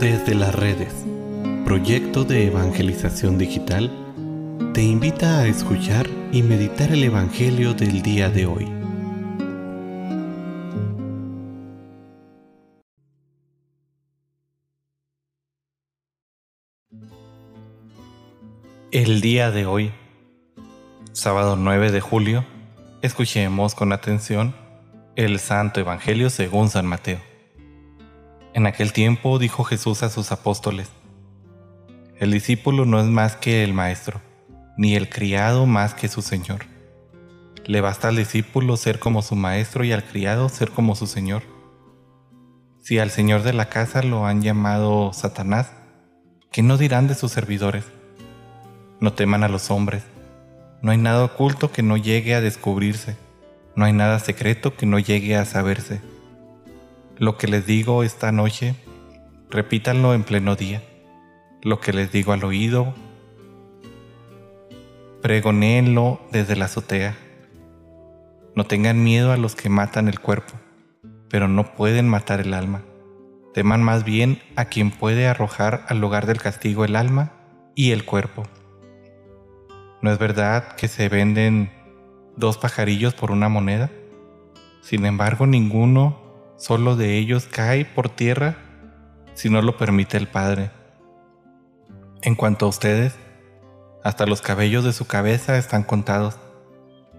Desde las redes, proyecto de evangelización digital, te invita a escuchar y meditar el Evangelio del día de hoy. El día de hoy, sábado 9 de julio, escuchemos con atención el Santo Evangelio según San Mateo. En aquel tiempo dijo Jesús a sus apóstoles, El discípulo no es más que el maestro, ni el criado más que su señor. Le basta al discípulo ser como su maestro y al criado ser como su señor. Si al señor de la casa lo han llamado Satanás, ¿qué no dirán de sus servidores? No teman a los hombres. No hay nada oculto que no llegue a descubrirse. No hay nada secreto que no llegue a saberse. Lo que les digo esta noche, repítanlo en pleno día. Lo que les digo al oído, pregonéenlo desde la azotea. No tengan miedo a los que matan el cuerpo, pero no pueden matar el alma. Teman más bien a quien puede arrojar al lugar del castigo el alma y el cuerpo. ¿No es verdad que se venden dos pajarillos por una moneda? Sin embargo, ninguno solo de ellos cae por tierra si no lo permite el Padre. En cuanto a ustedes, hasta los cabellos de su cabeza están contados.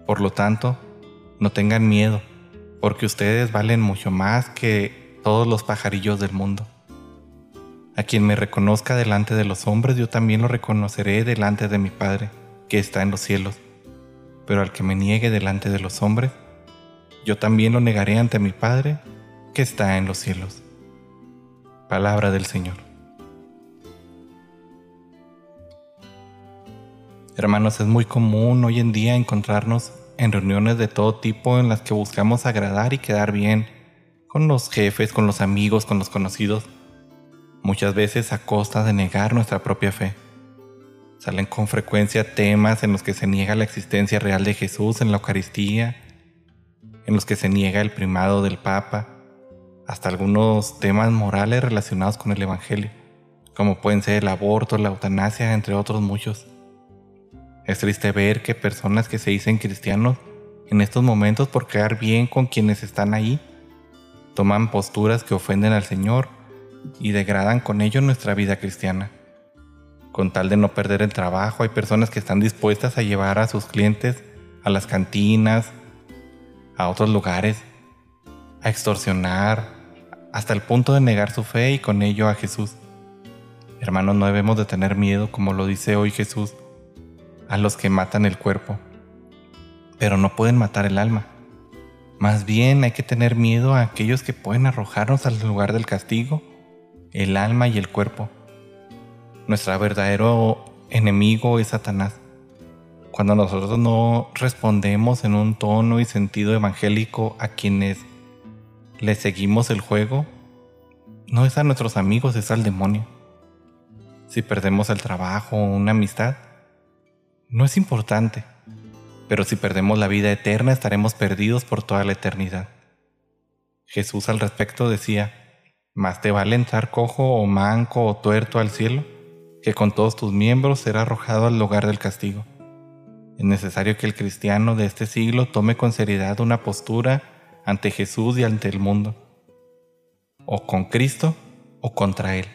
Por lo tanto, no tengan miedo, porque ustedes valen mucho más que todos los pajarillos del mundo. A quien me reconozca delante de los hombres, yo también lo reconoceré delante de mi Padre, que está en los cielos. Pero al que me niegue delante de los hombres, yo también lo negaré ante mi Padre que está en los cielos. Palabra del Señor. Hermanos, es muy común hoy en día encontrarnos en reuniones de todo tipo en las que buscamos agradar y quedar bien con los jefes, con los amigos, con los conocidos, muchas veces a costa de negar nuestra propia fe. Salen con frecuencia temas en los que se niega la existencia real de Jesús en la Eucaristía, en los que se niega el primado del Papa, hasta algunos temas morales relacionados con el Evangelio, como pueden ser el aborto, la eutanasia, entre otros muchos. Es triste ver que personas que se dicen cristianos en estos momentos por quedar bien con quienes están ahí, toman posturas que ofenden al Señor y degradan con ello nuestra vida cristiana. Con tal de no perder el trabajo, hay personas que están dispuestas a llevar a sus clientes a las cantinas, a otros lugares, a extorsionar, hasta el punto de negar su fe y con ello a Jesús. Hermanos, no debemos de tener miedo, como lo dice hoy Jesús, a los que matan el cuerpo, pero no pueden matar el alma. Más bien hay que tener miedo a aquellos que pueden arrojarnos al lugar del castigo, el alma y el cuerpo. Nuestro verdadero enemigo es Satanás. Cuando nosotros no respondemos en un tono y sentido evangélico a quienes le seguimos el juego, no es a nuestros amigos, es al demonio. Si perdemos el trabajo o una amistad, no es importante, pero si perdemos la vida eterna estaremos perdidos por toda la eternidad. Jesús al respecto decía, más te vale entrar cojo o manco o tuerto al cielo, que con todos tus miembros ser arrojado al lugar del castigo. Es necesario que el cristiano de este siglo tome con seriedad una postura ante Jesús y ante el mundo, o con Cristo o contra Él.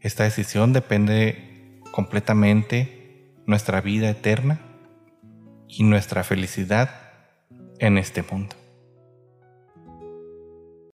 Esta decisión depende completamente nuestra vida eterna y nuestra felicidad en este mundo.